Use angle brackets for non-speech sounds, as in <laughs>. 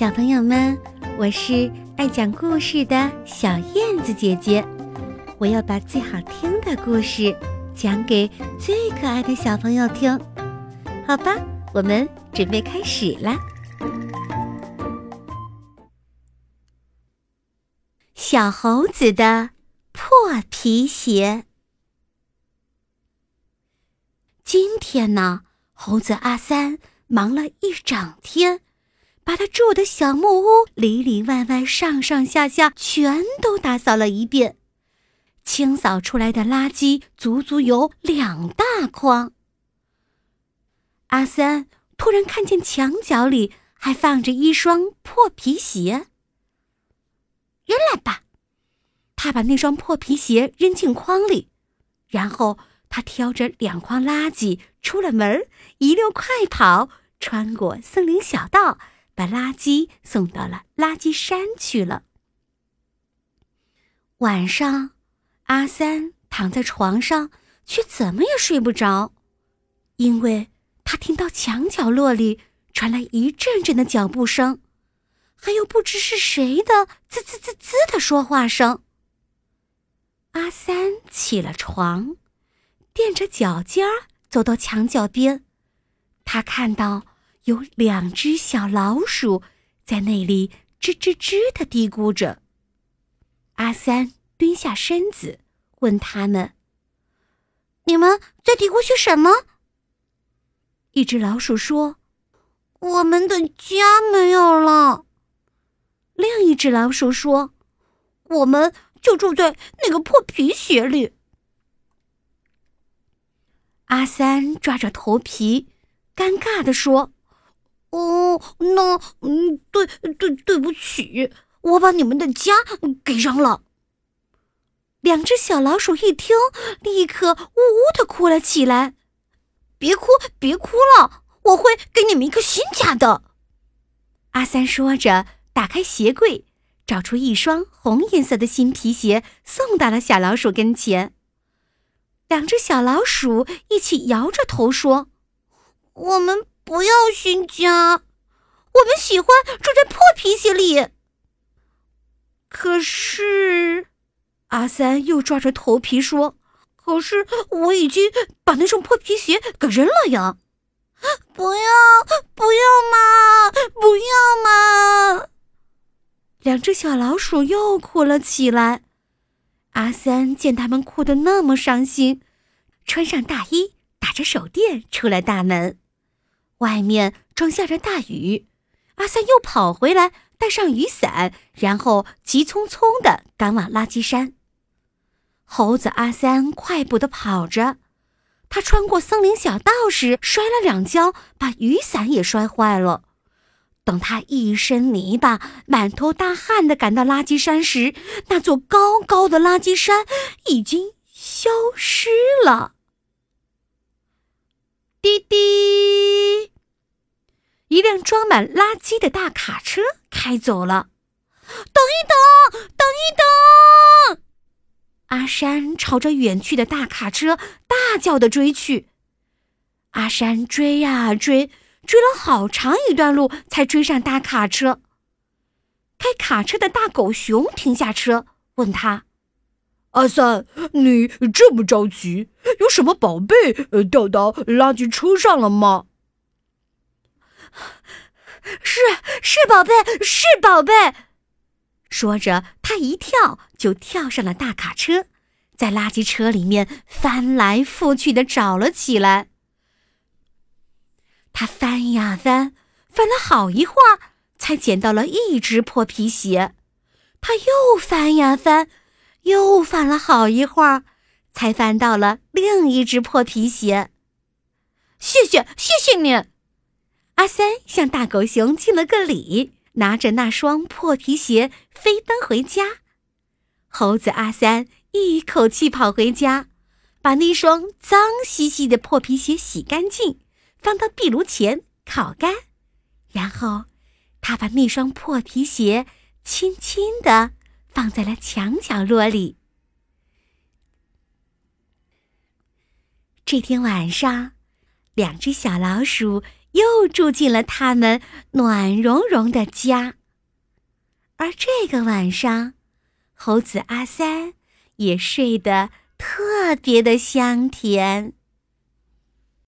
小朋友们，我是爱讲故事的小燕子姐姐，我要把最好听的故事讲给最可爱的小朋友听，好吧？我们准备开始啦。小猴子的破皮鞋。今天呢，猴子阿三忙了一整天。把他住的小木屋里里外外、上上下下全都打扫了一遍，清扫出来的垃圾足足有两大筐。阿三突然看见墙角里还放着一双破皮鞋。扔了吧！他把那双破皮鞋扔进筐里，然后他挑着两筐垃圾出了门，一溜快跑，穿过森林小道。把垃圾送到了垃圾山去了。晚上，阿三躺在床上，却怎么也睡不着，因为他听到墙角落里传来一阵阵的脚步声，还有不知是谁的滋滋滋滋的说话声。阿三起了床，踮着脚尖儿走到墙角边，他看到。有两只小老鼠在那里吱吱吱的嘀咕着。阿三蹲下身子，问他们：“你们在嘀咕些什么？”一只老鼠说：“我们的家没有了。”另一只老鼠说：“我们就住在那个破皮鞋里。”阿三抓着头皮，尴尬的说。哦，那嗯，对对对不起，我把你们的家给扔了。两只小老鼠一听，立刻呜呜的哭了起来。别哭，别哭了，我会给你们一个新家的。阿三说着，打开鞋柜，找出一双红颜色的新皮鞋，送到了小老鼠跟前。两只小老鼠一起摇着头说：“我们。”不要新家，我们喜欢住在破皮鞋里。可是，阿三又抓着头皮说：“可是我已经把那双破皮鞋给扔了呀！”不要，不要嘛，不要嘛！两只小老鼠又哭了起来。阿三见他们哭得那么伤心，穿上大衣，打着手电出了大门。外面正下着大雨，阿三又跑回来，带上雨伞，然后急匆匆的赶往垃圾山。猴子阿三快步的跑着，他穿过森林小道时摔了两跤，把雨伞也摔坏了。等他一身泥巴、满头大汗的赶到垃圾山时，那座高高的垃圾山已经消失了。滴滴。一辆装满垃圾的大卡车开走了。等一等，等一等！阿山朝着远去的大卡车大叫的追去。阿山追呀追，追了好长一段路，才追上大卡车。开卡车的大狗熊停下车，问他：“阿三，你这么着急，有什么宝贝掉到垃圾车上了吗？” <laughs> 是是宝贝，是宝贝。说着，他一跳就跳上了大卡车，在垃圾车里面翻来覆去的找了起来。他翻呀翻，翻了好一会儿，才捡到了一只破皮鞋。他又翻呀翻，又翻了好一会儿，才翻到了另一只破皮鞋。谢谢，谢谢你。阿三向大狗熊敬了个礼，拿着那双破皮鞋飞奔回家。猴子阿三一口气跑回家，把那双脏兮兮的破皮鞋洗干净，放到壁炉前烤干，然后他把那双破皮鞋轻轻地放在了墙角落里。这天晚上，两只小老鼠。又住进了他们暖融融的家。而这个晚上，猴子阿三也睡得特别的香甜。